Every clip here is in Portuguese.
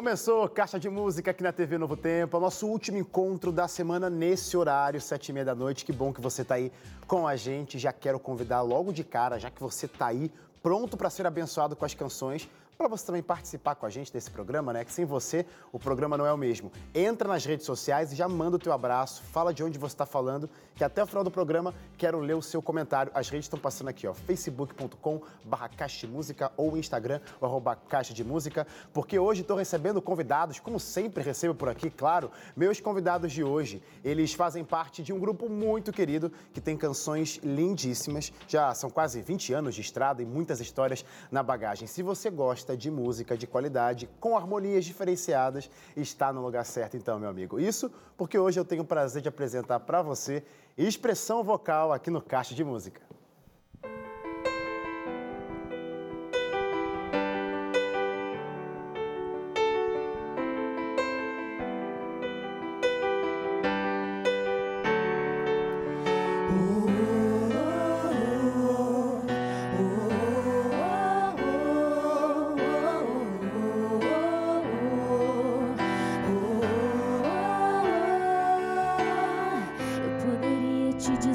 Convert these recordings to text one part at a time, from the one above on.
Começou Caixa de Música aqui na TV Novo Tempo, é nosso último encontro da semana nesse horário, sete e meia da noite. Que bom que você está aí com a gente. Já quero convidar logo de cara, já que você está aí pronto para ser abençoado com as canções, para você também participar com a gente desse programa, né? Que sem você o programa não é o mesmo. Entra nas redes sociais e já manda o teu abraço, fala de onde você está falando, que até o final do programa quero ler o seu comentário. As redes estão passando aqui, ó, facebook.com barra caixa de música ou Instagram, o arroba caixa de música, porque hoje estou recebendo convidados, como sempre recebo por aqui, claro, meus convidados de hoje, eles fazem parte de um grupo muito querido, que tem canções lindíssimas, já são quase 20 anos de estrada e muitas histórias na bagagem. Se você gosta gosta de música de qualidade, com harmonias diferenciadas, está no lugar certo então, meu amigo. Isso porque hoje eu tenho o prazer de apresentar para você expressão vocal aqui no Caixa de Música.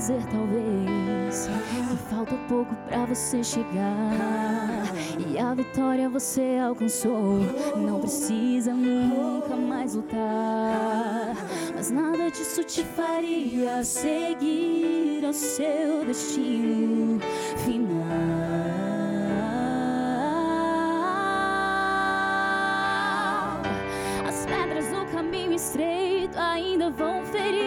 dizer talvez que falta pouco para você chegar e a vitória você alcançou. Não precisa nunca mais lutar, mas nada disso te faria seguir ao seu destino final. As pedras no caminho estreito ainda vão ferir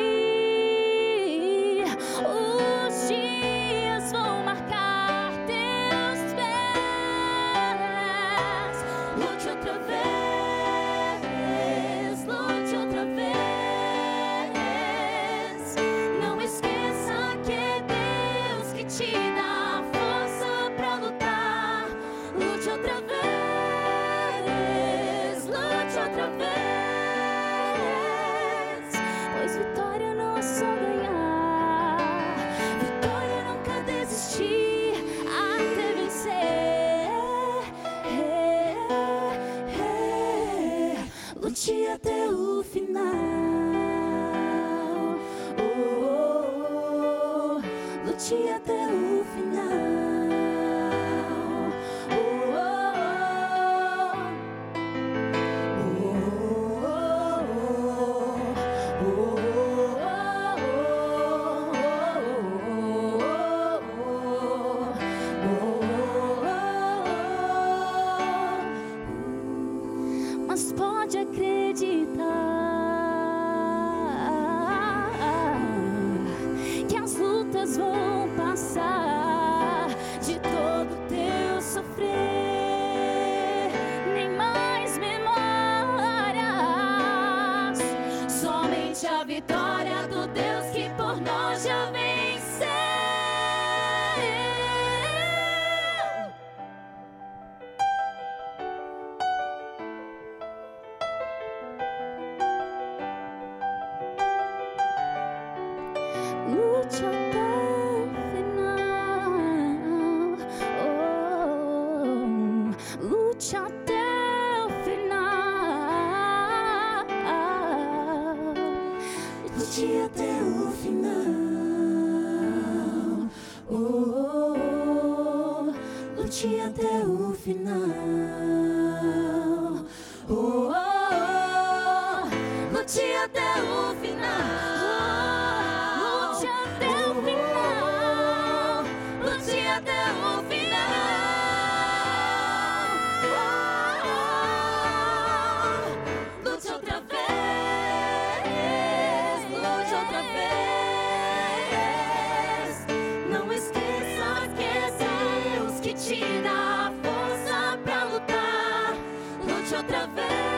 outra vez.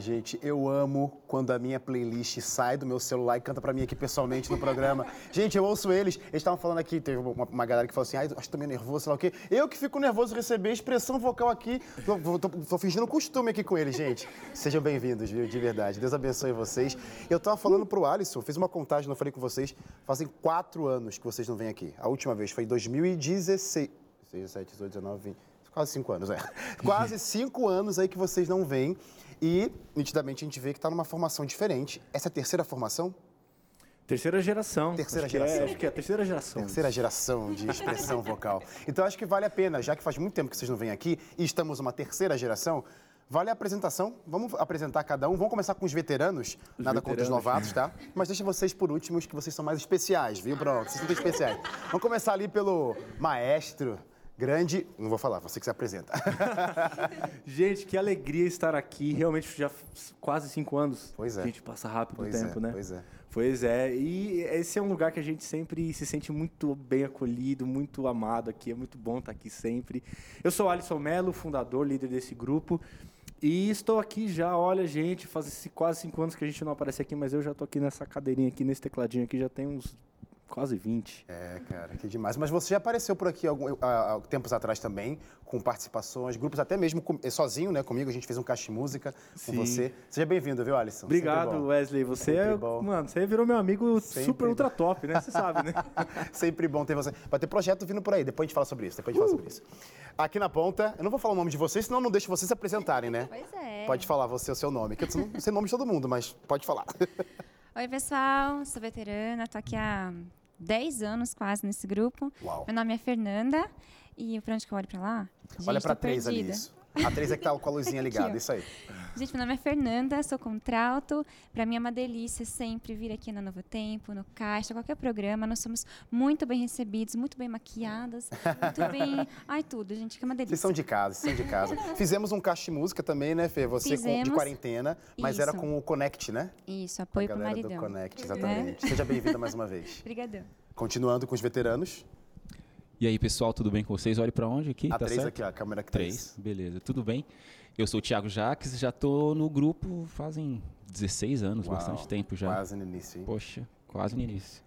Gente, eu amo quando a minha playlist sai do meu celular e canta pra mim aqui pessoalmente no programa. gente, eu ouço eles. Eles estavam falando aqui, teve uma, uma, galera que falou assim, ai, acho que tô meio nervoso, sei lá o quê. Eu que fico nervoso receber expressão vocal aqui. Tô, tô, tô fingindo costume aqui com eles, gente. Sejam bem-vindos, viu? De verdade. Deus abençoe vocês. Eu tava falando pro Alisson, fiz uma contagem, não falei com vocês, fazem quatro anos que vocês não vêm aqui. A última vez foi em 2016. 17, 18, 19, 20. Quase cinco anos, é. Quase cinco anos aí que vocês não vêm. E, nitidamente, a gente vê que está numa formação diferente. Essa é a terceira formação? Terceira geração. Terceira acho geração. Que é, acho que é a terceira geração. Terceira geração de expressão vocal. Então, acho que vale a pena, já que faz muito tempo que vocês não vêm aqui e estamos numa terceira geração, Vale a apresentação. Vamos apresentar cada um. Vamos começar com os veteranos. Os Nada veteranos. contra os novatos, tá? Mas deixa vocês por últimos, que vocês são mais especiais, viu? Pronto, vocês são especiais. Vamos começar ali pelo maestro, grande. Não vou falar, você que se apresenta. Gente, que alegria estar aqui. Realmente já quase cinco anos. Pois é. A gente passa rápido pois o tempo, é, né? Pois é. Pois é. E esse é um lugar que a gente sempre se sente muito bem acolhido, muito amado aqui. É muito bom estar aqui sempre. Eu sou Alisson Melo, fundador, líder desse grupo. E estou aqui já, olha, gente, faz quase cinco anos que a gente não aparece aqui, mas eu já estou aqui nessa cadeirinha aqui, nesse tecladinho aqui, já tem uns quase 20. É, cara, que demais. Mas você já apareceu por aqui algum, há, há tempos atrás também, com participações, grupos até mesmo com, sozinho, né, comigo, a gente fez um caixa de música Sim. com você. Seja bem-vindo, viu, Alisson? Obrigado, Wesley. Você é, mano, você virou meu amigo Sempre super ultra top, né? Você sabe, né? Sempre bom ter você. Vai ter projeto vindo por aí, depois a gente fala sobre isso, depois a gente uh. fala sobre isso. Aqui na ponta, eu não vou falar o nome de vocês, senão não deixo vocês se apresentarem, né? Pois é. Pode falar você o seu nome, que eu não sei o nome de todo mundo, mas pode falar. Oi, pessoal, sou veterana, tô aqui há 10 anos quase nesse grupo. Uau. Meu nome é Fernanda. E para onde que eu olho para lá? Gente, Olha para três ali, isso. A três é que tá com a luzinha ligada, aqui, isso aí. Gente, meu nome é Fernanda, sou contralto. Para mim é uma delícia sempre vir aqui na Novo Tempo, no Caixa, qualquer programa. Nós somos muito bem recebidos, muito bem maquiadas, muito bem... Ai, tudo, gente, que é uma delícia. Vocês são de casa, vocês são de casa. Fizemos um caixa de música também, né, Fê? Você com, de quarentena, mas Isso. era com o Connect, né? Isso, apoio para o maridão. do Connect, exatamente. Seja bem-vinda mais uma vez. Obrigadão. Continuando com os veteranos. E aí, pessoal, tudo bem com vocês? Olhe para onde aqui? A tá três certo? aqui, ó, a câmera que Três, beleza. Tudo bem? Eu sou o Thiago Jaques, já estou no grupo fazem 16 anos, Uau, bastante tempo já. Quase no início, hein? Poxa, quase no início.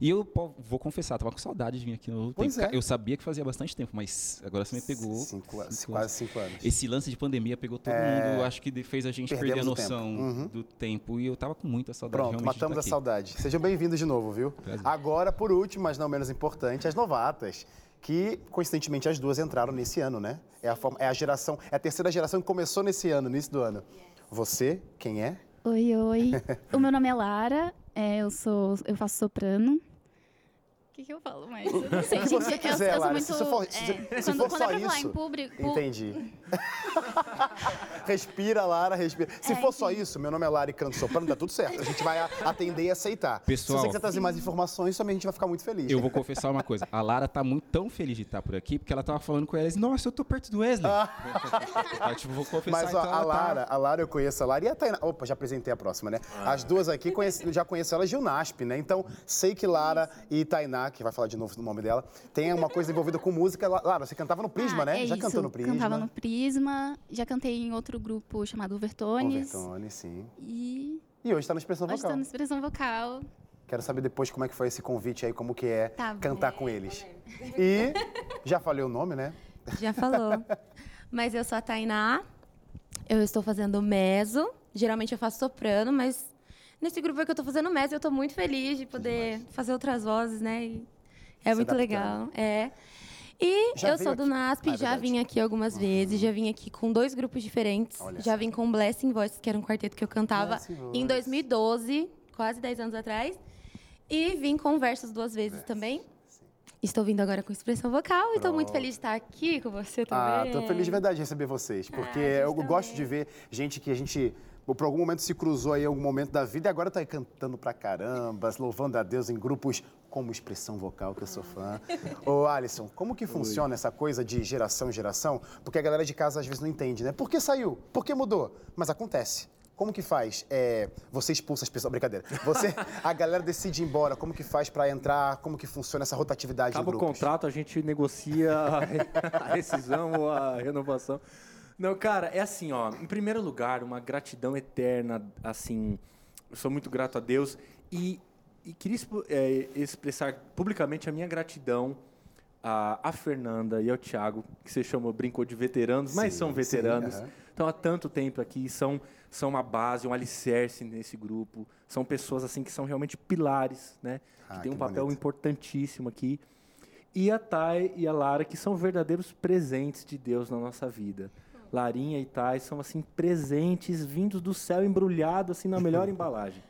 E eu vou confessar, tava com saudade de vir aqui no pois tempo. É. Eu sabia que fazia bastante tempo, mas agora você me pegou. Cinco, cinco quase cinco anos. Esse lance de pandemia pegou todo é... mundo, acho que fez a gente Perdemos perder a noção tempo. Uhum. do tempo. E eu tava com muita saudade Pronto, matamos tá a saudade. Sejam bem-vindos de novo, viu? Prazer. Agora, por último, mas não menos importante, as novatas. Que, coincidentemente, as duas entraram nesse ano, né? É a, é a geração, é a terceira geração que começou nesse ano, no início do ano. Você, quem é? Oi, oi. o meu nome é Lara, é, eu sou, eu faço soprano. Que, que eu falo mais? Eu não sei, O que gente, você quiser, eu, Lara. muito, Se for- é, se- se quando, for quando só é pra falar isso, em público, Entendi. respira, Lara, respira. Se É, for só enfim. isso, meu nome é Lara e canto soprano, tá tudo certo. A gente vai atender e aceitar. Se Pessoal. você quiser trazer mais informações, também a gente vai ficar muito feliz. Eu vou confessar uma coisa. A Lara tá muito tão feliz de estar por aqui, porque ela tava falando com eles, nossa, eu tô perto do Wesley. Eu, tipo, vou confessar, Mas ó, então a ela tá- Lara, a Lara eu conheço a Lara e a Tainá. Opa, já apresentei a próxima, né? As duas aqui conheci- já conheço elas de Unasp, né? Então, sei que Lara e Tainá, que vai falar de novo do nome dela, tem uma coisa envolvida com música. La- Lara, você cantava no Prisma, Ah, né? é já isso, cantou no Prisma. Cantava no Prisma, já cantei em outro grupo chamado Overtones. Overtone, sim. E E hoje tá na expressão hoje vocal. estou na expressão vocal. Quero saber depois como é que foi esse convite aí, como que é Tá cantar com eles. E já falei o nome, né? Já falou. mas eu sou a Tainá. Eu estou fazendo meso. Geralmente eu faço soprano, mas nesse grupo que eu estou fazendo meso, eu estou muito feliz de poder fazer outras vozes, né? E é Se muito adaptando. legal. É. E Já eu sou do aqui? NASP, Ah, é já vim aqui algumas vezes, já vim aqui com dois grupos diferentes. Olha já vim com Blessing Voice, que era um quarteto que eu cantava em Voice. 2012, quase 10 anos atrás. E vim com Versos duas vezes também. Estou vindo agora com expressão vocal e estou muito Pronto. feliz de estar aqui com você Ah, também. tô feliz de verdade de receber vocês, porque a gente eu gosto também. de ver gente que a gente por algum momento se cruzou aí em algum momento da vida e agora tá aí cantando pra caramba, louvando a Deus em grupos como expressão vocal, que eu sou fã. Ô, Alisson, como que funciona essa coisa de geração em geração? Porque a galera de casa às vezes não entende, né? Por que saiu? Por que mudou? Mas acontece. Como que faz? É, você expulsa as pessoas. Brincadeira. Você, a galera decide ir embora. Como que faz pra entrar? Como que funciona essa rotatividade Acaba o contrato, a gente negocia a rescisão ou a renovação. Não, cara, é assim, ó. Em primeiro lugar, uma gratidão eterna, assim. Sou muito grato a Deus e, e queria é, expressar publicamente a minha gratidão a, a Fernanda e ao Thiago, que você chamou, brincou de veteranos, mas Sim, são sim, veteranos. aham. Estão há tanto tempo aqui, são, são uma base, um alicerce nesse grupo. São pessoas assim que são realmente pilares, né? Ah, que têm um papel bonito. importantíssimo aqui. E a Thay e a Lara, que são verdadeiros presentes de Deus na nossa vida. Larinha e Thay são assim presentes vindos do céu embrulhado assim na melhor embalagem.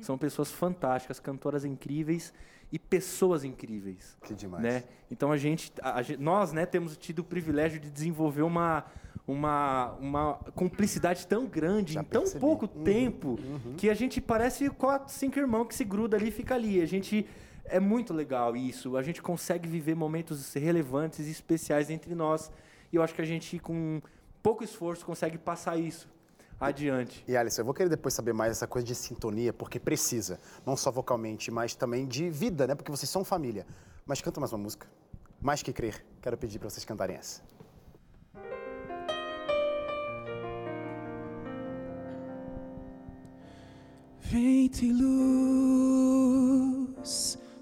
São pessoas fantásticas, cantoras incríveis e pessoas incríveis Que demais. né? Então a gente, a- a nós, né, temos tido o privilégio de desenvolver uma uma, uma cumplicidade tão grande Já em tão percebi. pouco Uhum, tempo que a gente parece quatro, cinco irmãos que se gruda ali e fica ali. A gente é muito legal isso. A gente consegue viver momentos relevantes e especiais entre nós. E eu acho que a gente com pouco esforço consegue passar isso adiante. E Alisson, eu vou querer depois saber mais essa coisa de sintonia, porque precisa, não só vocalmente, mas também de vida, né? Porque vocês são família. Mas canta mais uma música. Mais que crer. Quero pedir para vocês cantarem essa. Vento e luz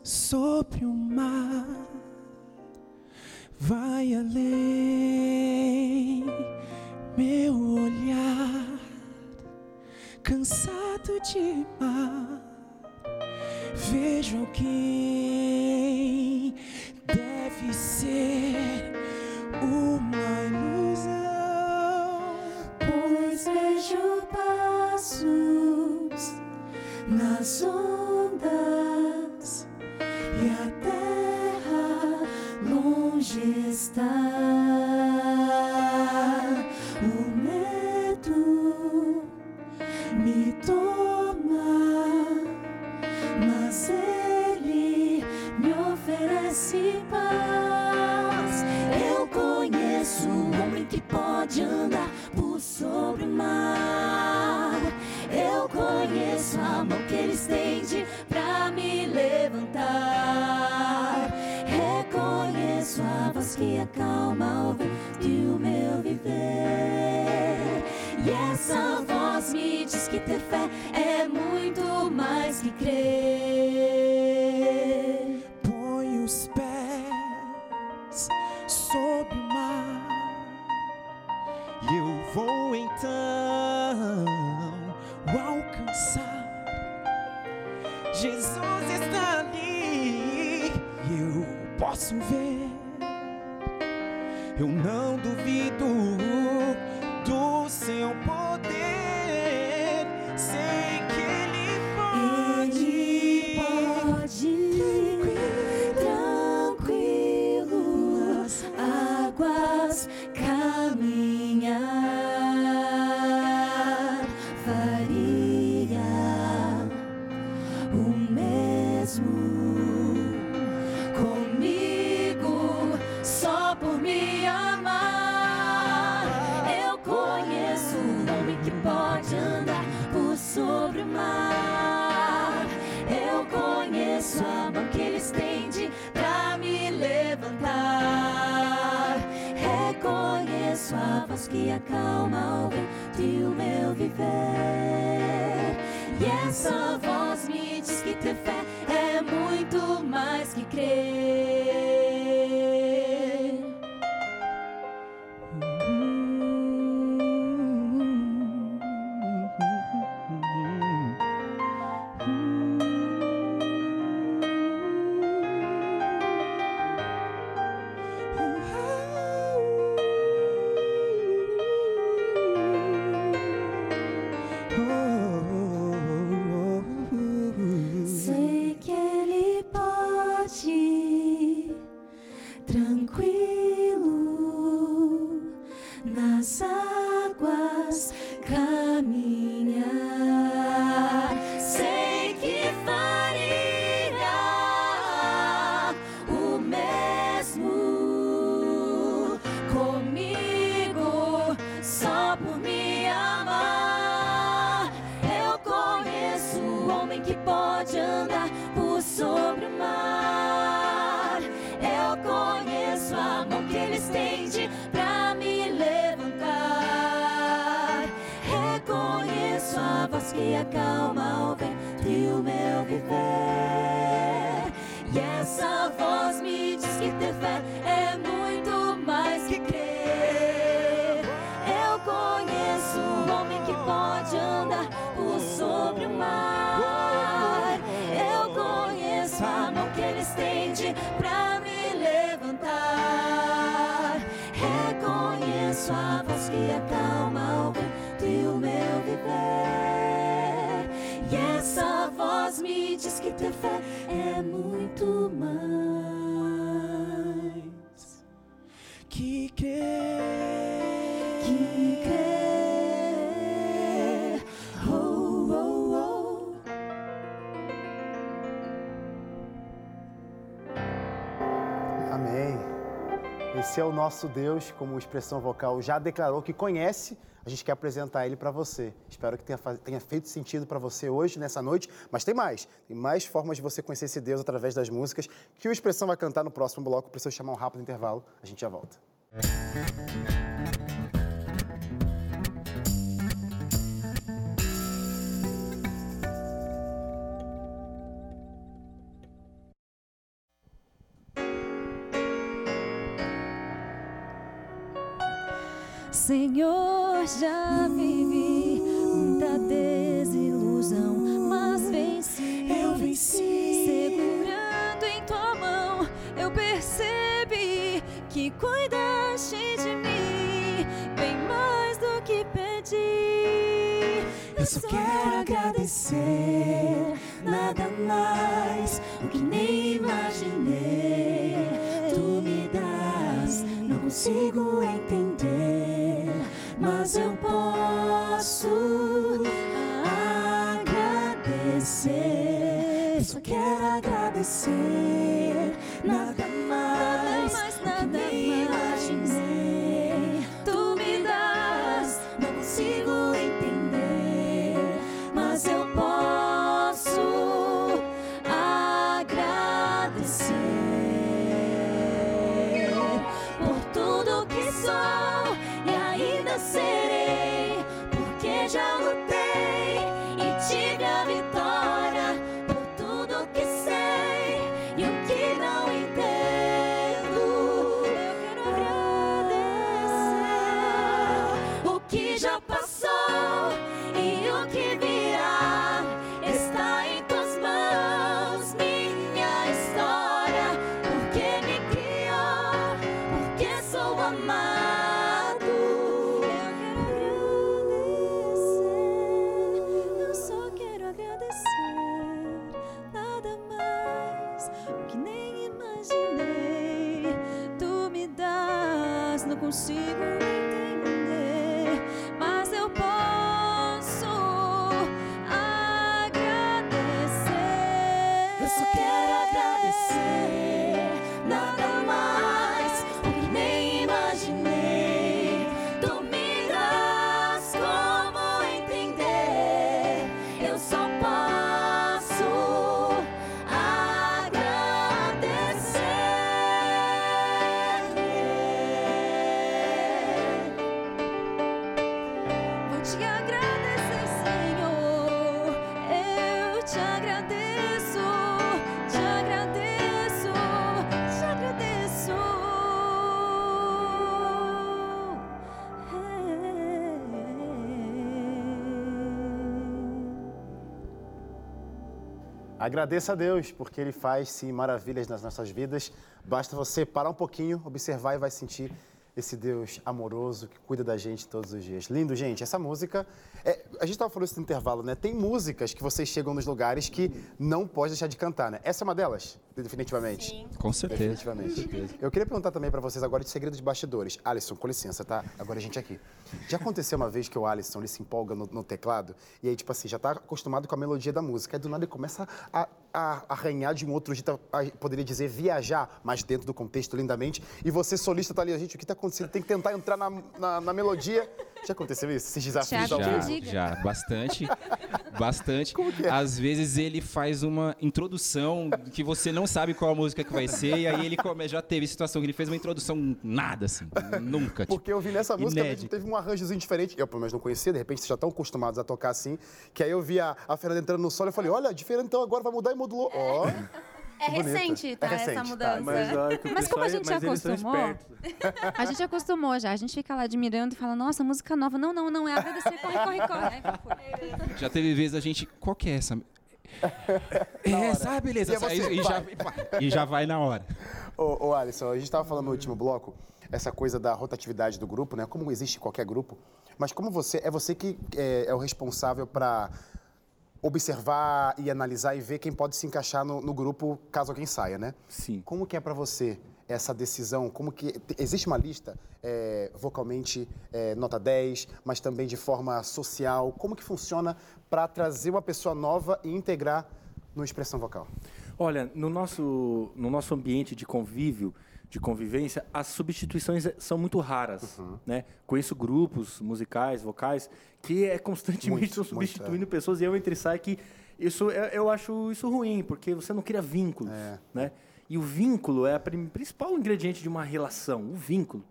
sobre o mar, vai além meu olhar, cansado de mar, vejo alguém deve ser uma ilusão. Pois vejo passos nas ondas e a terra longe está. Voz que acalma o vento o meu viver. E essa voz me diz que ter fé é muito mais que crer. Esse é o nosso Deus, como expressão vocal já declarou que conhece. A gente quer apresentar ele para você. Espero que tenha, tenha feito sentido para você hoje, nessa noite. Mas tem mais. Tem mais formas de você conhecer esse Deus através das músicas que o Expressão vai cantar no próximo bloco. Preciso chamar um rápido intervalo. A gente já volta. Senhor, Agradeça a Deus, porque Ele faz sim maravilhas nas nossas vidas. Basta você parar um pouquinho, observar e vai sentir esse Deus amoroso que cuida da gente todos os dias. Lindo, gente. Essa música. é, a gente estava falando isso no intervalo, né? Tem músicas que vocês chegam nos lugares que não pode deixar de cantar, né? Essa é uma delas, definitivamente. Sim. Com certeza. Definitivamente. Eu queria perguntar também pra vocês agora de segredo de bastidores. Alisson, com licença, tá? Agora a gente aqui. Já aconteceu uma vez que o Alisson ele se empolga no, no teclado e aí, tipo assim, já tá acostumado com a melodia da música. Aí do nada ele começa a, a arranhar de um outro jeito, poderia dizer viajar, mas dentro do contexto lindamente. E você, solista, tá ali, gente, o que tá acontecendo? Tem que tentar entrar na, na, na melodia. Já aconteceu isso? Esses desafios Já. Já, bastante. Bastante. Como que é? Às vezes ele faz uma introdução que você não sabe qual a música que vai ser, e aí ele come... já teve situação que ele fez uma introdução nada, assim. Nunca. tipo, Porque eu vi nessa música, inédito. teve um arranjozinho diferente. Eu, pelo menos, não conhecia, de repente, vocês já estão acostumados a tocar assim. Que aí eu vi a, a Fernanda entrando no solo e falei, olha, diferente, então agora vai mudar e modulou. Ó, É bonito. recente, tá? É recente, essa tá. mudança. Mas, olha, que o Mas como a gente mas são acostumou. A gente acostumou já. A gente fica lá admirando e fala, nossa, música nova. Não, não, não, é agradecer, corre, corre, corre. Aí. Já teve vezes a gente. Qual que é essa? Essa, ah, beleza. E você e, já, e já vai na hora. Ô, ô Alisson, a gente estava falando no último bloco, essa coisa da rotatividade do grupo, né? Como existe qualquer grupo. Mas como você, é você que é, é o responsável para observar e analisar e ver quem pode se encaixar no, no grupo caso alguém saia, né? Sim. Como que é para você essa decisão? Como que existe uma lista é, vocalmente é, nota 10, mas também de forma social? Como que funciona para trazer uma pessoa nova e integrar no expressão vocal? Olha, no nosso, no nosso ambiente de convívio, de convivência, as substituições são muito raras. Uhum. Né? Conheço grupos musicais, vocais, que é constantemente Muito, estão muito, substituindo pessoas e eu entre sai que isso, eu, acho isso ruim, porque você não cria vínculos. É. Né? E o vínculo é a principal ingrediente de uma relação, o vínculo.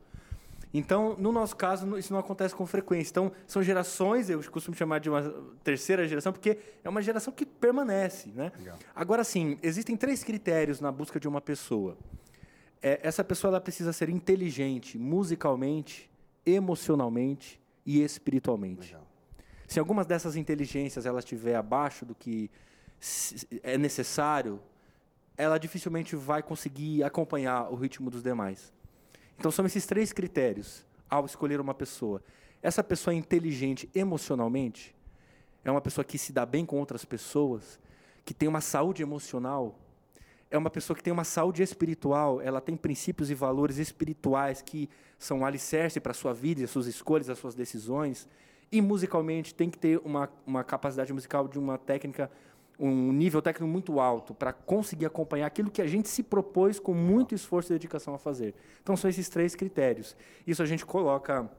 Então, no nosso caso, isso não acontece com frequência. Então, são gerações, eu costumo chamar de uma terceira geração, porque é uma geração que permanece. Né? Legal. Agora, sim, existem três critérios na busca de uma pessoa. É, essa pessoa ela precisa ser inteligente musicalmente, emocionalmente e espiritualmente. Legal. Se algumas dessas inteligências ela estiver abaixo do que é necessário, ela dificilmente vai conseguir acompanhar o ritmo dos demais. Então são esses três critérios ao escolher uma pessoa. Essa pessoa é inteligente emocionalmente, é uma pessoa que se dá bem com outras pessoas, que tem uma saúde emocional, é uma pessoa que tem uma saúde espiritual, ela tem princípios e valores espirituais que são alicerce para a sua vida, as suas escolhas, as suas decisões. E musicalmente tem que ter uma, uma capacidade musical de uma técnica, um nível técnico muito alto para conseguir acompanhar aquilo que a gente se propôs com muito esforço e dedicação a fazer. Então são esses três critérios. Isso a gente coloca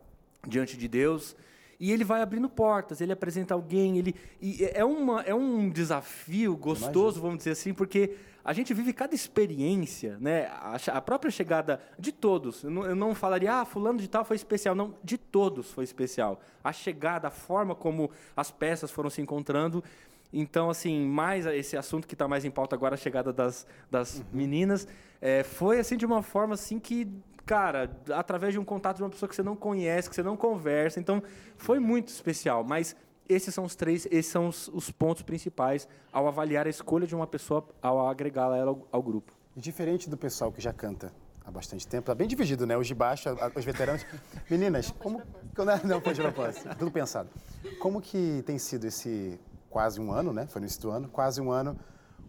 diante de Deus e ele vai abrindo portas, ele apresenta alguém, ele e é uma é um desafio gostoso, vamos dizer assim, porque a gente vive cada experiência, né? A, a própria chegada de todos. Eu não, eu não falaria, ah, fulano de tal foi especial, não, de todos foi especial. A chegada, a forma como as peças foram se encontrando. Então, assim, mais esse assunto que está mais em pauta agora, a chegada das, das meninas, é, foi assim de uma forma assim que, cara, através de um contato de uma pessoa que você não conhece, que você não conversa, então foi muito especial. Mas esses são os três, esses são os, os pontos principais ao avaliar a escolha de uma pessoa, ao agregá-la ela ao, ao grupo. Diferente do pessoal que já canta há bastante tempo, tá bem dividido, né? Os de baixo, os veteranos. Meninas, como. Não, não foi de propósito, tudo pensado. Como que tem sido esse quase um ano, né? Foi no início do ano, quase um ano,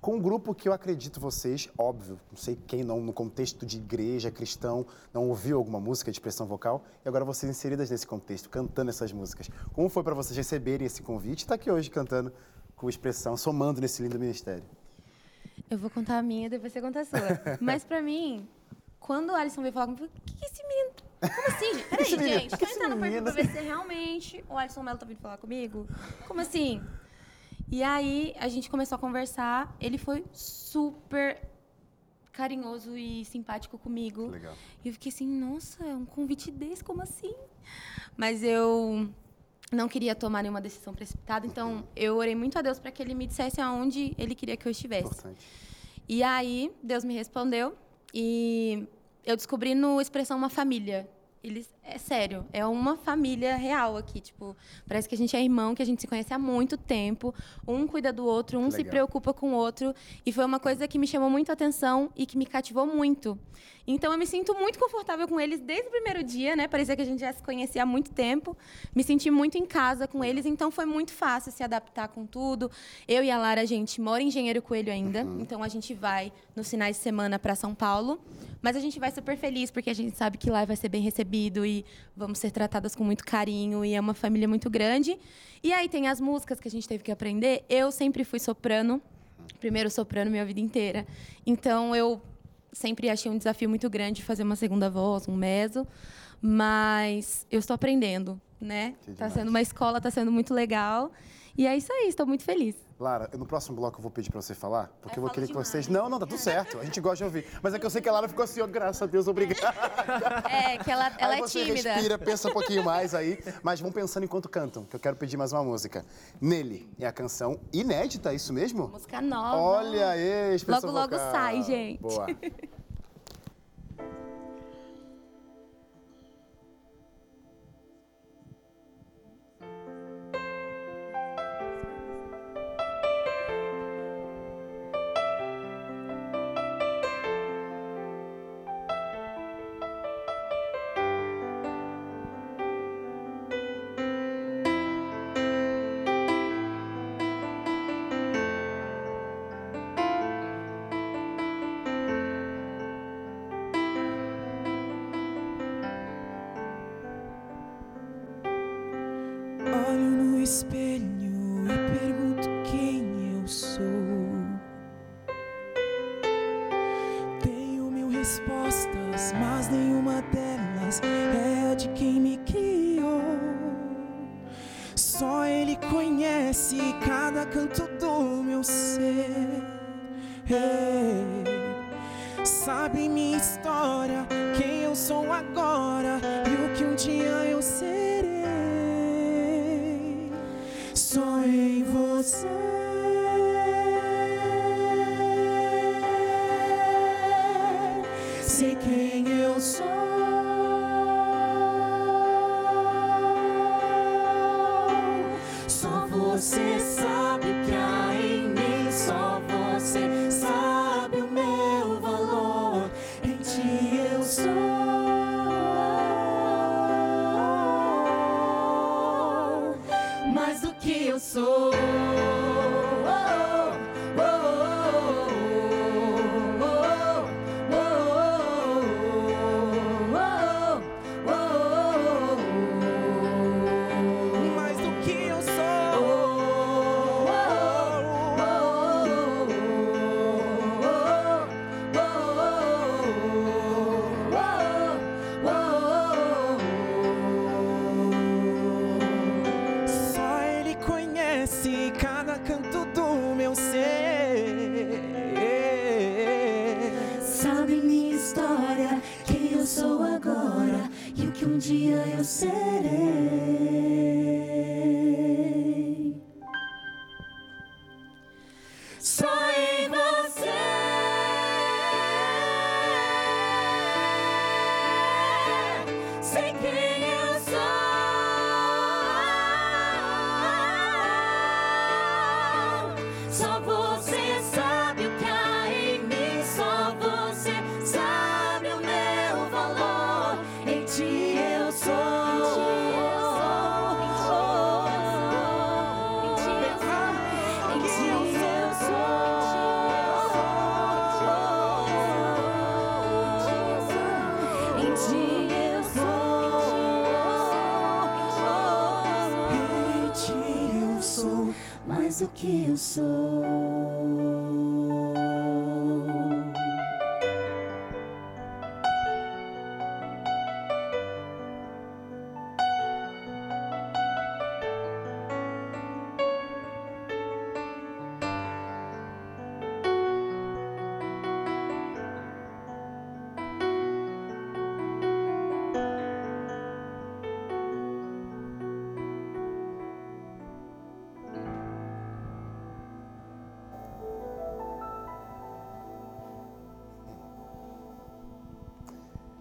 com um grupo que eu acredito vocês, óbvio, não sei quem não, no contexto de igreja, cristão, não ouviu alguma música de expressão vocal, e agora vocês inseridas nesse contexto, cantando essas músicas. Como foi para vocês receberem esse convite e estar aqui hoje cantando com expressão, somando nesse lindo ministério? Eu vou contar a minha, depois você conta a sua. Mas pra mim, quando o Alisson veio falar comigo, o que, que é esse menino? Como assim? Peraí, gente, tô entrando pra ver se realmente o Alisson Melo tá vindo falar comigo. Como assim? E aí, a gente começou a conversar, ele foi super carinhoso e simpático comigo. Legal. E eu fiquei assim, nossa, é um convite desse, como assim? Mas eu não queria tomar nenhuma decisão precipitada, então eu orei muito a Deus para que ele me dissesse aonde ele queria que eu estivesse. Importante. E aí, Deus me respondeu e eu descobri no Expressão Uma Família. Eles, é sério, é uma família real aqui. Tipo, parece que a gente é irmão, que a gente se conhece há muito tempo. Um cuida do outro, um se preocupa com o outro. E foi uma coisa que me chamou muito a atenção e que me cativou muito. Então, eu me sinto muito confortável com eles desde o primeiro dia, né? Parecia que a gente já se conhecia há muito tempo. Me senti muito em casa com eles, então foi muito fácil se adaptar com tudo. Eu e a Lara, a gente mora em Engenheiro Coelho ainda, então a gente vai nos finais de semana para São Paulo. Mas a gente vai super feliz, porque a gente sabe que lá vai ser bem recebido e vamos ser tratadas com muito carinho e é uma família muito grande. E aí tem as músicas que a gente teve que aprender. Eu sempre fui soprano, primeiro soprano minha vida inteira. Então eu sempre achei um desafio muito grande fazer uma segunda voz, um meso, mas eu estou aprendendo, né? Tá demais. sendo uma escola, tá sendo muito legal. E é isso aí, estou muito feliz. Lara, no próximo bloco eu vou pedir pra você falar, porque eu, Eu vou querer que vocês. Não, não, tá tudo certo. A gente gosta de ouvir. Mas é que eu sei que a Lara ficou assim, ó, graças a Deus, obrigado. É, que ela, ela aí é você tímida. respira, pensa um pouquinho mais aí, mas vão pensando enquanto cantam, que eu quero pedir mais uma música. Nele é a canção inédita, é isso mesmo? Música nova. Olha aí, Logo, logo vocal. sai, gente. Boa. quem eu sou. Só você sabe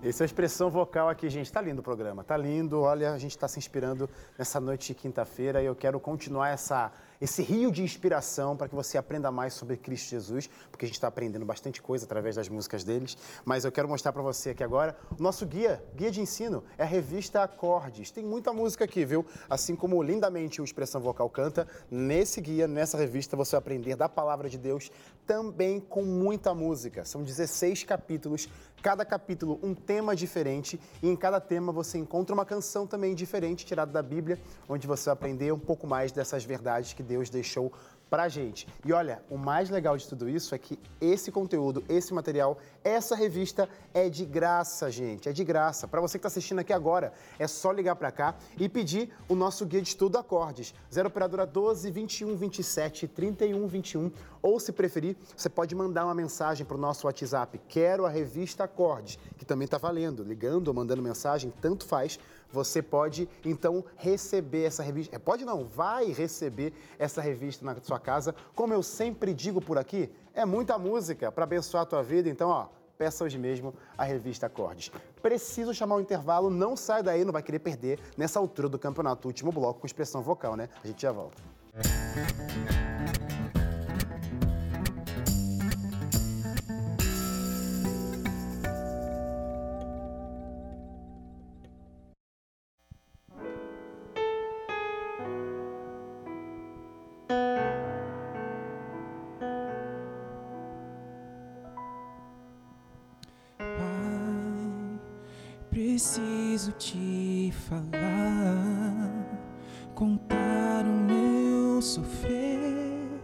Essa é a expressão vocal aqui, gente. Tá lindo o programa, tá lindo. Olha, a gente está se inspirando nessa noite de quinta-feira e eu quero continuar essa, esse rio de inspiração para que você aprenda mais sobre Cristo Jesus, porque a gente está aprendendo bastante coisa através das músicas deles. Mas eu quero mostrar para você aqui agora o nosso guia, guia de ensino, é a revista Acordes. Tem muita música aqui, viu? Assim como lindamente o Expressão Vocal canta, nesse guia, nessa revista, você vai aprender da palavra de Deus também com muita música. São 16 capítulos, cada capítulo um tema diferente e em cada tema você encontra uma canção também diferente tirada da Bíblia, onde você vai aprender um pouco mais dessas verdades que Deus deixou pra gente. E olha, o mais legal de tudo isso é que esse conteúdo, esse material, essa revista é de graça, gente, é de graça. Para você que está assistindo aqui agora, é só ligar para cá e pedir o nosso guia de estudo acordes, 0 operadora 12 21 27 31 21, ou se preferir, você pode mandar uma mensagem para o nosso WhatsApp, quero a revista Acordes, que também está valendo, ligando ou mandando mensagem, tanto faz você pode então receber essa revista. É, Pode não, vai receber essa revista na sua casa. Como eu sempre digo por aqui, é muita música para abençoar a tua vida. Então, ó, peça hoje mesmo a revista Acordes. Preciso chamar o intervalo, não sai daí, não vai querer perder nessa altura do campeonato, último bloco com expressão vocal, né? A gente já volta. Pai, preciso te falar contar o meu sofrer,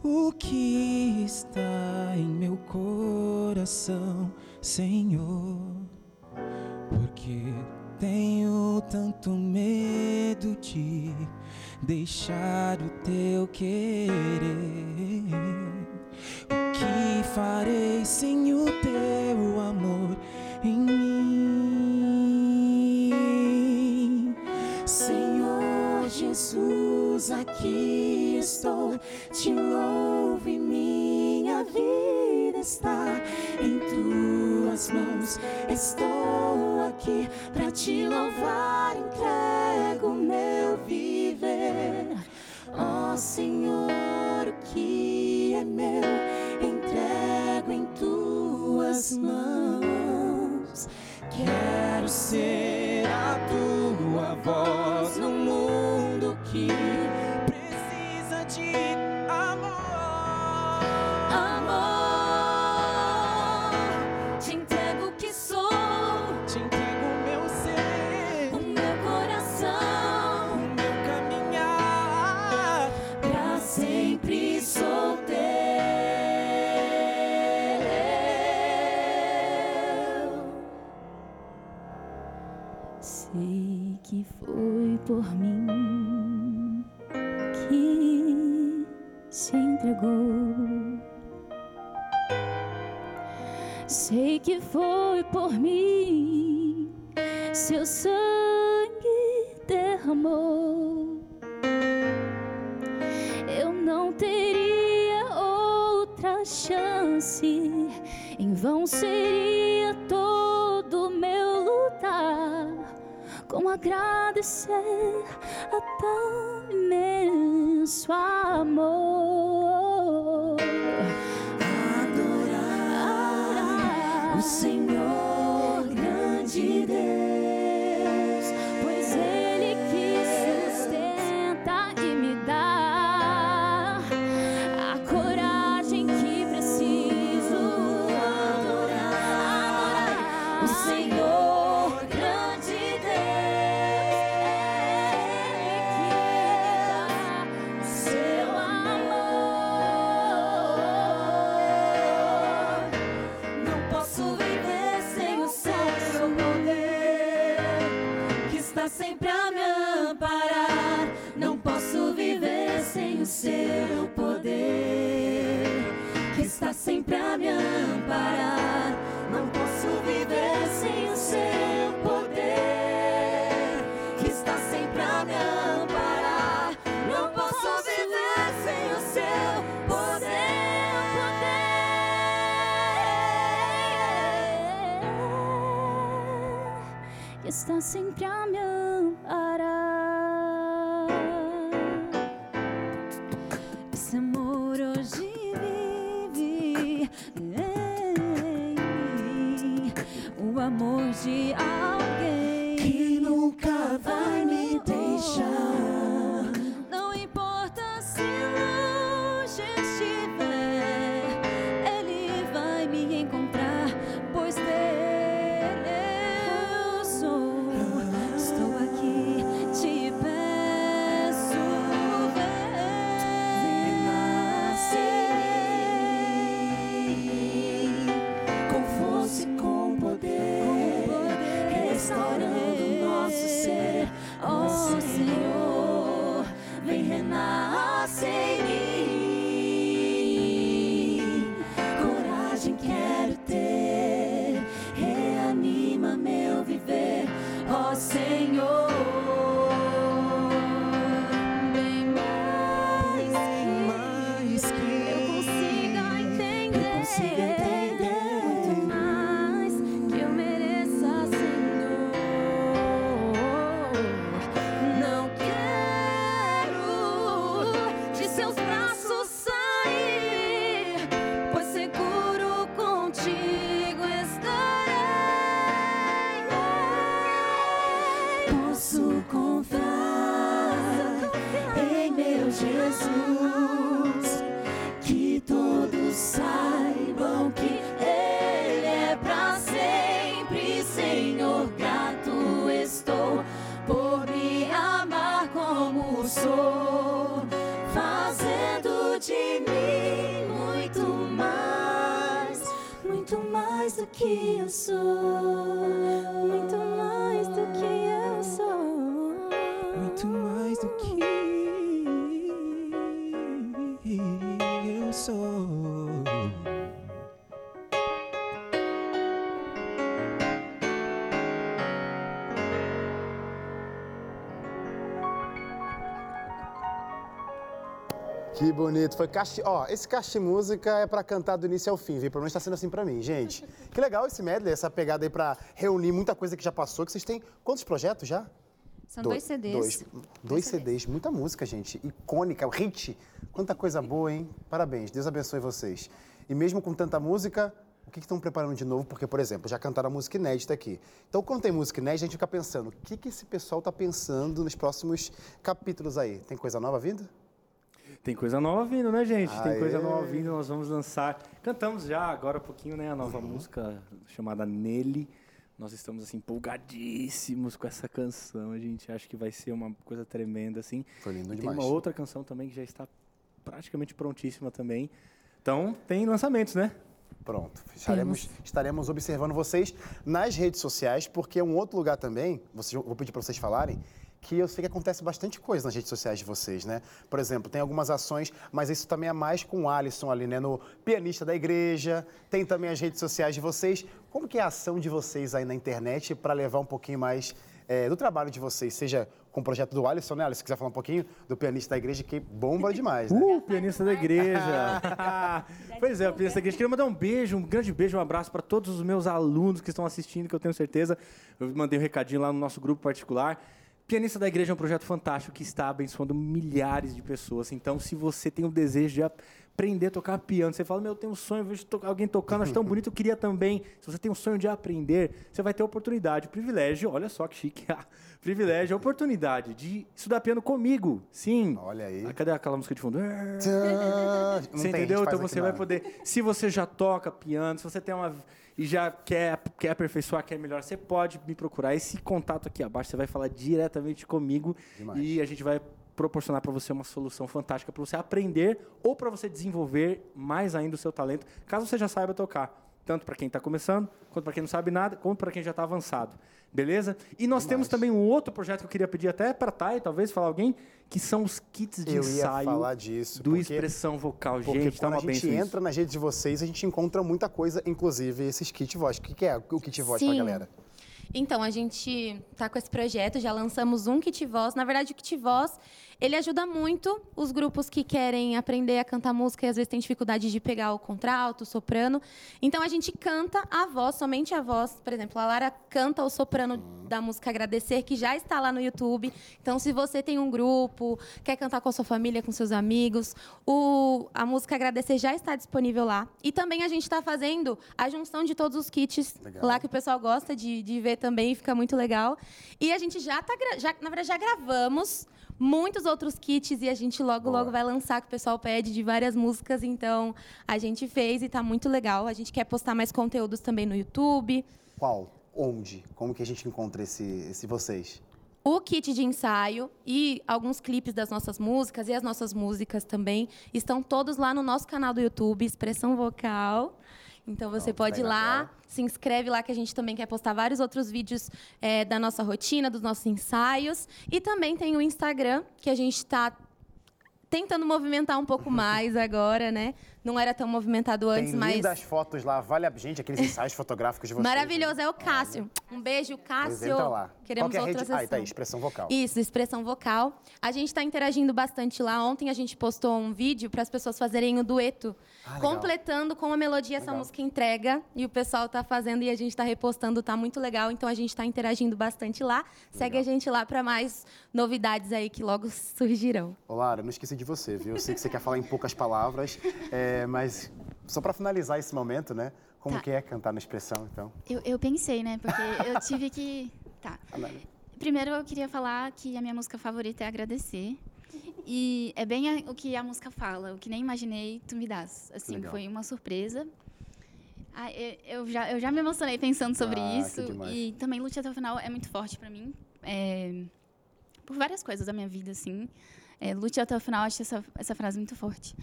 o que está em meu coração, Senhor, porque tenho tanto medo de deixar o teu querer. Mãos. Estou aqui para te louvar, entrego meu viver. Ó Senhor, o que é meu, entrego em tuas mãos. Quero ser a tua voz que foi por mim seu sangue derramou. Eu não teria outra chance. Em vão seria todo meu lutar. Como agradecer a tão imenso amor? Sempre a me amparar. Não posso viver sem o seu poder, que está sempre a me amparar. Não posso viver sem o seu que está sempre a me Que bonito. Foi caixa... Ó, esse caixa de música é pra cantar do início ao fim, viu? Pelo menos tá sendo assim pra mim, gente. Que legal esse medley, essa pegada aí pra reunir muita coisa que já passou. Que vocês têm quantos projetos já? São dois, CDs. Dois, dois CDs. Muita música, gente. Icônica, hit. Quanta coisa boa, hein? Parabéns. Deus abençoe vocês. E mesmo com tanta música, o que estão preparando de novo? Porque, por exemplo, já cantaram a música inédita aqui. Então, quando tem música inédita, a gente fica pensando, o que, que esse pessoal tá pensando nos próximos capítulos aí? Tem coisa nova vindo? Tem coisa nova vindo, né, gente? Tem coisa Aê. nova vindo, nós vamos lançar. Cantamos já agora há pouquinho, né, a nova Uhum. música chamada Nele. Nós estamos assim empolgadíssimos com essa canção. A gente acha que vai ser uma coisa tremenda assim. Foi lindo E tem demais. uma outra canção também que já está praticamente prontíssima também. Então, tem lançamentos, né? Pronto. Estaremos, estaremos observando vocês nas redes sociais, porque é um outro lugar também, vocês, vou pedir para vocês falarem, que eu sei que acontece bastante coisa nas redes sociais de vocês, né? Por exemplo, tem algumas ações, mas isso também é mais com o Alisson ali, né? No pianista da igreja, tem também as redes sociais de vocês. Como que é a ação de vocês aí na internet para levar um pouquinho mais eh, do trabalho de vocês, seja com o projeto do Alisson, né, Alisson? Se quiser falar um pouquinho do pianista da igreja, que bomba demais, né? Uh, pianista da igreja. pois é, o pianista da igreja. Queria mandar um beijo, um grande beijo, um abraço para todos os meus alunos que estão assistindo, que eu tenho certeza. Eu mandei um recadinho lá no nosso grupo particular. Pianista da Igreja é um projeto fantástico que está abençoando milhares de pessoas. Então, se você tem o desejo de aprender a tocar piano, você fala, meu, eu tenho um sonho, eu vejo to- alguém tocando, acho tão bonito, eu queria também. Se você tem um sonho de aprender, você vai ter oportunidade, privilégio, olha só que chique, privilégio, oportunidade de estudar piano comigo. Sim. Olha aí. Ah, Cadê aquela música de fundo? Você entendeu? Então você vai poder. Se você já toca piano, se você tem uma. e já quer, quer aperfeiçoar, quer melhorar, você pode me procurar. Esse contato aqui abaixo, você vai falar diretamente comigo Demais. e a gente vai proporcionar para você uma solução fantástica para você aprender ou para você desenvolver mais ainda o seu talento, caso você já saiba tocar. Tanto para quem está começando, quanto para quem não sabe nada, quanto para quem já está avançado. Beleza? E nós temos também um outro projeto que eu queria pedir até para Thay, talvez falar alguém, que são os kits de Eu ia ensaio falar disso, do porque- expressão vocal. Porque gente, tá quando uma a gente entra nas redes de vocês, a gente encontra muita coisa, inclusive esses kit voz. O que, que é o kit voz pra Sim. Então, a gente tá com esse projeto, já lançamos um Kit Voz. Na verdade, o Kit Voz, ele ajuda muito os grupos que querem aprender a cantar música e às vezes tem dificuldade de pegar o contralto, o soprano. Então, a gente canta a voz, somente a voz. Por exemplo, a Lara canta o soprano da música Agradecer, que já está lá no YouTube. Então, se você tem um grupo, quer cantar com a sua família, com seus amigos, o, a música Agradecer já está disponível lá. E também a gente está fazendo a junção de todos os kits Legal. lá que o pessoal gosta de, de ver também, fica muito legal. E a gente já tá, gra- já, na verdade, já gravamos muitos outros kits e a gente logo, Boa. logo vai lançar, que o pessoal pede de várias músicas, então a gente fez e tá muito legal. A gente quer postar mais conteúdos também no YouTube. Qual? Onde? Como que a gente encontra esse, esse vocês? O kit de ensaio e alguns clipes das nossas músicas e as nossas músicas também estão todos lá no nosso canal do YouTube, Expressão Vocal. Então você Pronto, pode ir lá, se inscreve lá que a gente também quer postar vários outros vídeos é, da nossa rotina, dos nossos ensaios. E também tem o Instagram, que a gente está tentando movimentar um pouco mais agora, né? Não era tão movimentado antes, Tem mas. lindas fotos lá, vale a gente, aqueles ensaios fotográficos de vocês. Maravilhoso, é o Cássio. Um beijo, Cássio. entra lá. Queremos Qual que é outra rede? Ah, tá aí, expressão vocal. Isso, expressão vocal. A gente está interagindo bastante lá. Ontem a gente postou um vídeo para as pessoas fazerem o dueto, Ah, completando com a melodia essa Legal. música entrega. E o pessoal está fazendo e a gente está repostando, tá muito legal. Então a gente está interagindo bastante lá. Segue a gente lá para mais novidades aí que logo surgirão. Lara, eu não esqueci de você, viu? Eu sei que você quer falar em poucas palavras, é, mas só pra finalizar esse momento, né? Como Tá. que é cantar na expressão, então? Eu, eu pensei, né? Porque eu tive que. Tá. Fala. Primeiro eu queria falar que a minha música favorita é Agradecer. E é bem a- o que a música fala, o que nem imaginei, tu me das. Assim, Legal. foi uma surpresa. Ah, eu, eu já, eu já me emocionei pensando sobre Ah, isso. E também Lute até o final é muito forte pra mim. é, por várias coisas da minha vida, assim. É, lute até o final, acho essa, essa frase muito forte.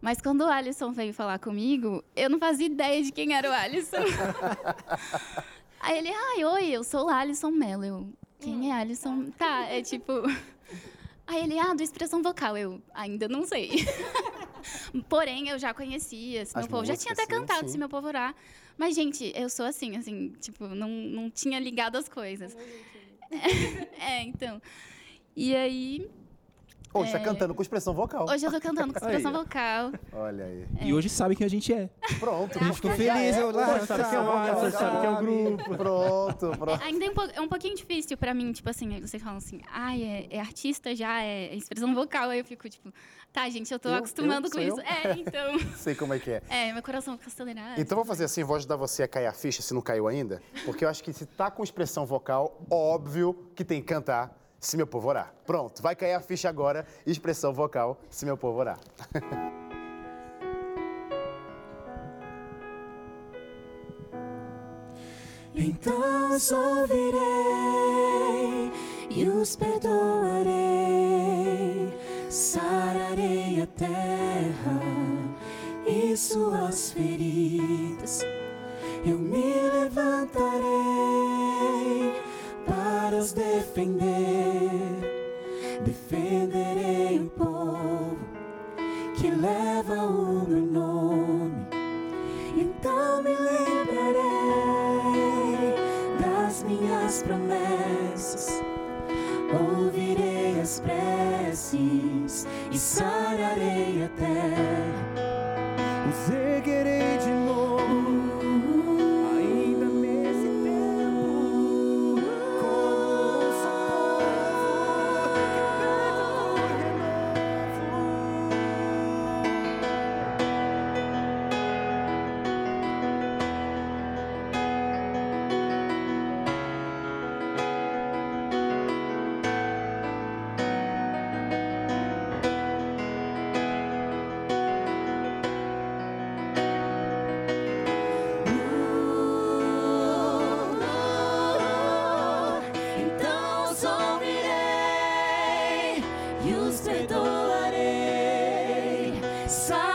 Mas quando o Alisson veio falar comigo, eu não fazia ideia de quem era o Alisson. Aí ele, ai, oi, eu sou o Alisson Mello. Eu, quem é Alisson? Tá, é tipo. Aí ele, ah, do expressão vocal. Eu ainda não sei. Porém, eu já conhecia, se As meu povo. Já tinha até cantado sim. Se Meu Povo Orar. Mas, gente, eu sou assim, assim, tipo, não, não tinha ligado as coisas. é, então. E aí, Hoje tá cantando com expressão vocal. hoje eu tô cantando com expressão Aí, vocal. Olha aí. E hoje sabe quem a gente é. Pronto. Eu fico porque já feliz, é eu lá, sabe que é o sabe que é o grupo. Pronto, pronto. Ainda é um, é um pouquinho difícil pra mim, tipo assim, vocês falam assim, ai, é, é artista já, é expressão vocal. Aí eu fico, tipo, tá, gente, eu tô Eu- acostumando eu? com isso. eu? É, então. Sei como é que é. É, meu coração fica acelerado. Então vou fazer assim, vou ajudar você a cair a ficha, se não caiu ainda. Porque eu acho que se tá com expressão vocal, óbvio que tem que cantar Se Meu Povo Orar. Pronto, vai cair a ficha agora, expressão vocal, Se Meu Povo Orar. Então os ouvirei e os perdoarei, sararei a terra e suas feridas. Eu me levantarei defender, defenderei o povo que leva o meu nome. Então me lembrarei das minhas promessas. Ouvirei as preces e sararei perdoarei,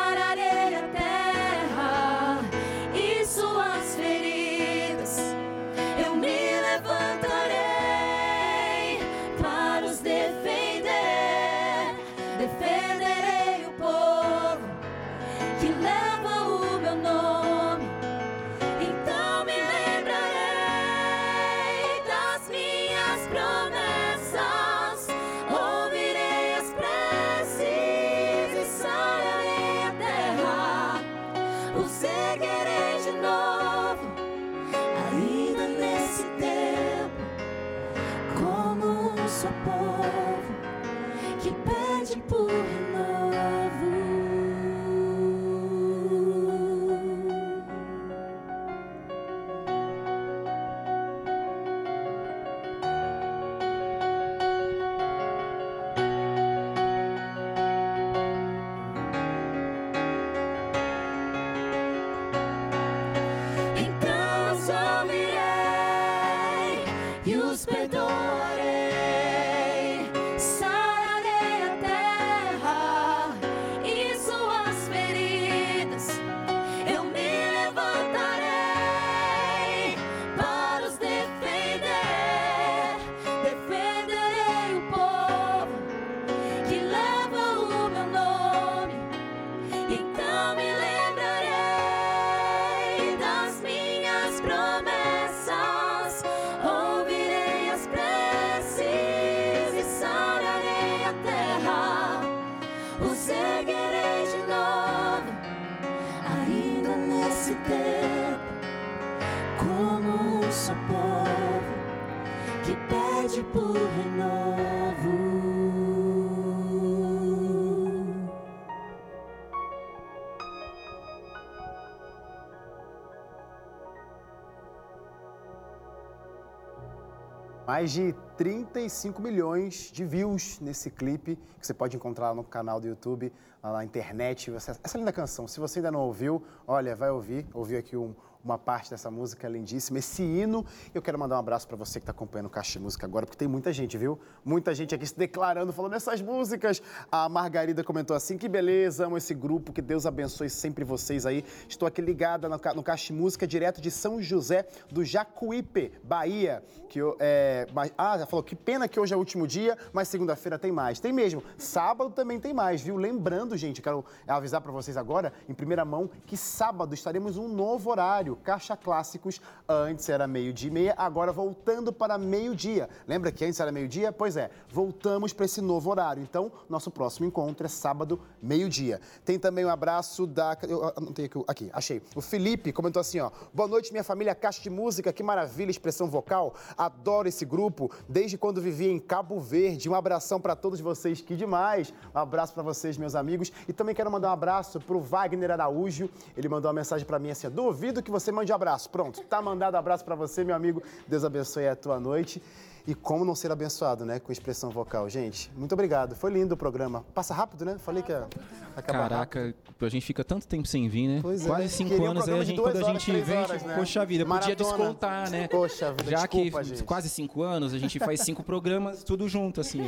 Mais de 35 milhões de views nesse clipe que você pode encontrar no canal do YouTube, lá na internet. Essa, essa linda canção, se você ainda não ouviu, olha, vai ouvir. Ouviu aqui um, uma parte dessa música lindíssima, esse hino. Eu quero mandar um abraço para você que está acompanhando o Caixa de Música agora, porque tem muita gente, viu? Muita gente aqui se declarando, falando essas músicas. A Margarida comentou assim: que beleza, amo esse grupo, que Deus abençoe sempre vocês aí. Estou aqui ligada no, no Caixa de Música, direto de São José do Jacuípe, Bahia. Que eu, é, ah, já falou que pena que hoje é o último dia, mas segunda-feira tem mais. Tem mesmo. Sábado também tem mais, viu? Lembrando, gente, quero avisar para vocês agora, em primeira mão, que sábado estaremos um novo horário. Caixa Clássicos, antes era meio-dia e meia, agora voltando para meio-dia. Lembra que antes era meio-dia? Pois é, voltamos para esse novo horário. Então, nosso próximo encontro é sábado, meio-dia. Tem também um abraço da. Eu anotei aqui, aqui, achei. O Felipe comentou assim: ó. Boa noite, minha família Caixa de Música, que maravilha, expressão vocal. Adoro esse grupo, desde quando vivi em Cabo Verde. Um abração para todos vocês, que demais. Um abraço para vocês, meus amigos. E também quero mandar um abraço pro Wagner Araújo. Ele mandou uma mensagem para mim assim: duvido que você mande um abraço. Pronto, tá mandado abraço para você, meu amigo. Deus abençoe a tua noite. E como não ser abençoado, né, com expressão vocal. Gente, muito obrigado. Foi lindo o programa. Passa rápido, né? Falei que ia acabar rápido. Caraca, a gente fica tanto tempo sem vir, né? Pois é. Quase cinco Queria um anos aí, a gente, quando a horas, gente três vem, horas, tipo, né? poxa vida, podia Maratona. descontar, né? Poxa vida, Já desculpa, que gente. quase cinco anos, a gente faz cinco programas, tudo junto, assim.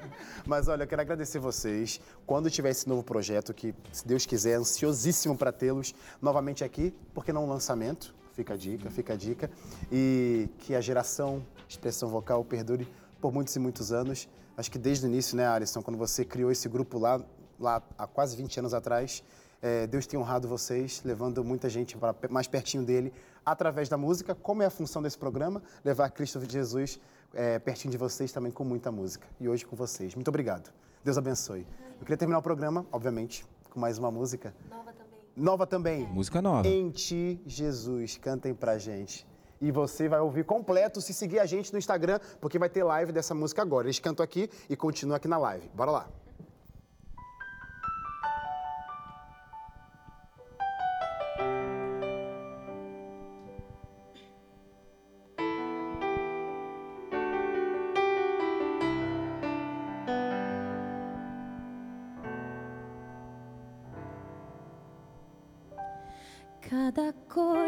Mas olha, eu quero agradecer vocês. Quando tiver esse novo projeto, que, se Deus quiser, ansiosíssimo para tê-los novamente aqui, porque não um lançamento? Fica a dica, fica a dica. E que a geração expressão vocal perdure por muitos e muitos anos. Acho que desde o início, né, Alisson, quando você criou esse grupo lá, lá há quase 20 anos atrás, é, Deus tem honrado vocês, levando muita gente para mais pertinho dele através da música, como é a função desse programa, levar Cristo Jesus é, pertinho de vocês também com muita música. E hoje com vocês. Muito obrigado. Deus abençoe. Eu queria terminar o programa, obviamente, com mais uma música. Nova também. Nova também. Música nova. Em Ti, Jesus. Cantem pra gente. E você vai ouvir completo se seguir a gente no Instagram, porque vai ter live dessa música agora. Eles cantam aqui e continuam aqui na live. Bora lá.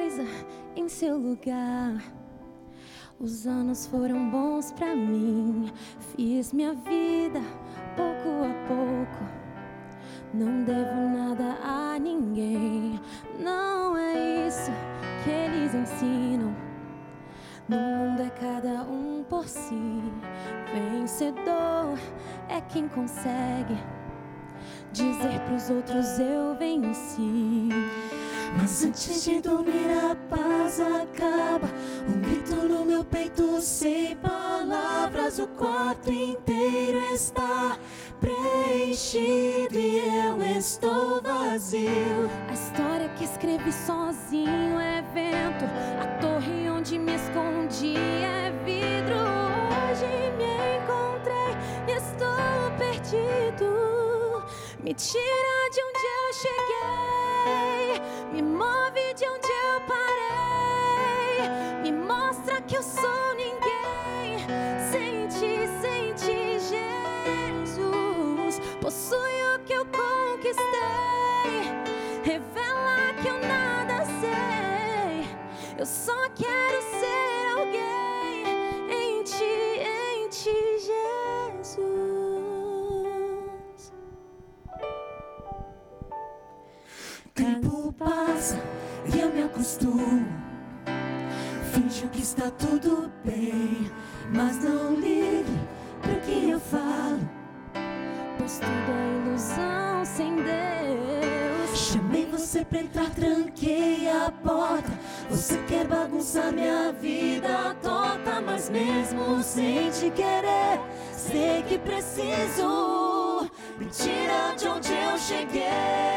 Coisa em seu lugar. Os anos foram bons pra mim. Fiz minha vida pouco a pouco. Não devo nada a ninguém. Não é isso que eles ensinam. No mundo é cada um por si. Vencedor é quem consegue dizer pros outros eu venci. Mas antes de dormir a paz acaba Um grito no meu peito sem palavras O quarto inteiro está preenchido E eu estou vazio A história que escrevi sozinho é vento. A torre onde me escondi é vidro. Hoje me encontrei e estou perdido. Me tira de onde eu cheguei. Me move de onde eu parei. Me mostra que eu sou ninguém. Sem ti, sem ti, Jesus. Possui o que eu conquistei. Revela que eu nada sei. Eu só quero ser Tempo passa e eu me acostumo. Finjo que está tudo bem Mas não ligue pro que eu falo. Pois tudo é ilusão sem Deus. Chamei você pra entrar, tranquei a porta. Você quer bagunçar minha vida torta Mas mesmo sem te querer Sei que preciso. Me tira de onde eu cheguei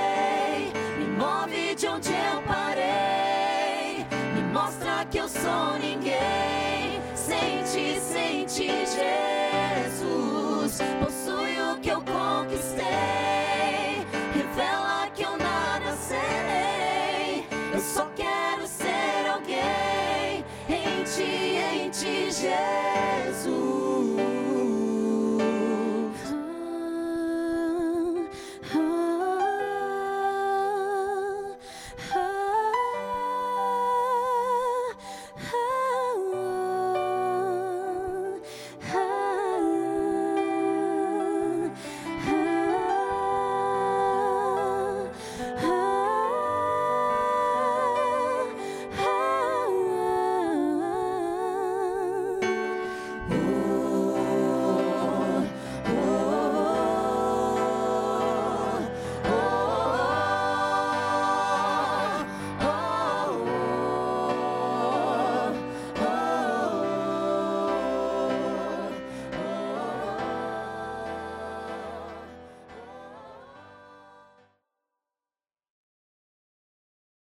Jesus